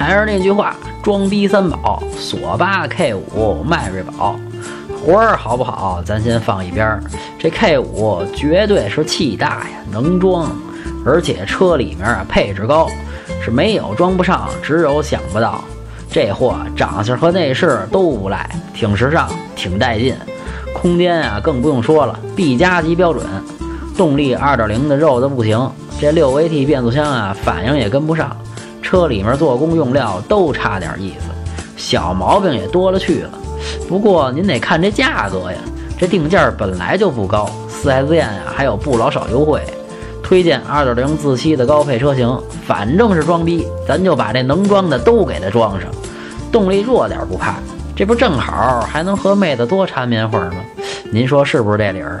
还是那句话，装逼三宝：索八、K 五、迈锐宝。活儿好不好，咱先放一边儿。这 K 五绝对是气大呀，能装，而且车里面啊配置高，是没有装不上，只有想不到。这货长相和内饰都不赖，挺时尚，挺带劲。空间啊更不用说了，B 加级标准。动力2.0的肉的不行，这 6AT 变速箱啊反应也跟不上。车里面做工用料都差点意思，小毛病也多了去了。不过您得看这价格呀，这定价本来就不高，4S 店啊还有不老少优惠。推荐2.0自吸的高配车型，反正是装逼，咱就把这能装的都给它装上。动力弱点不怕，这不正好还能和妹子多缠绵会儿吗？您说是不是这理儿？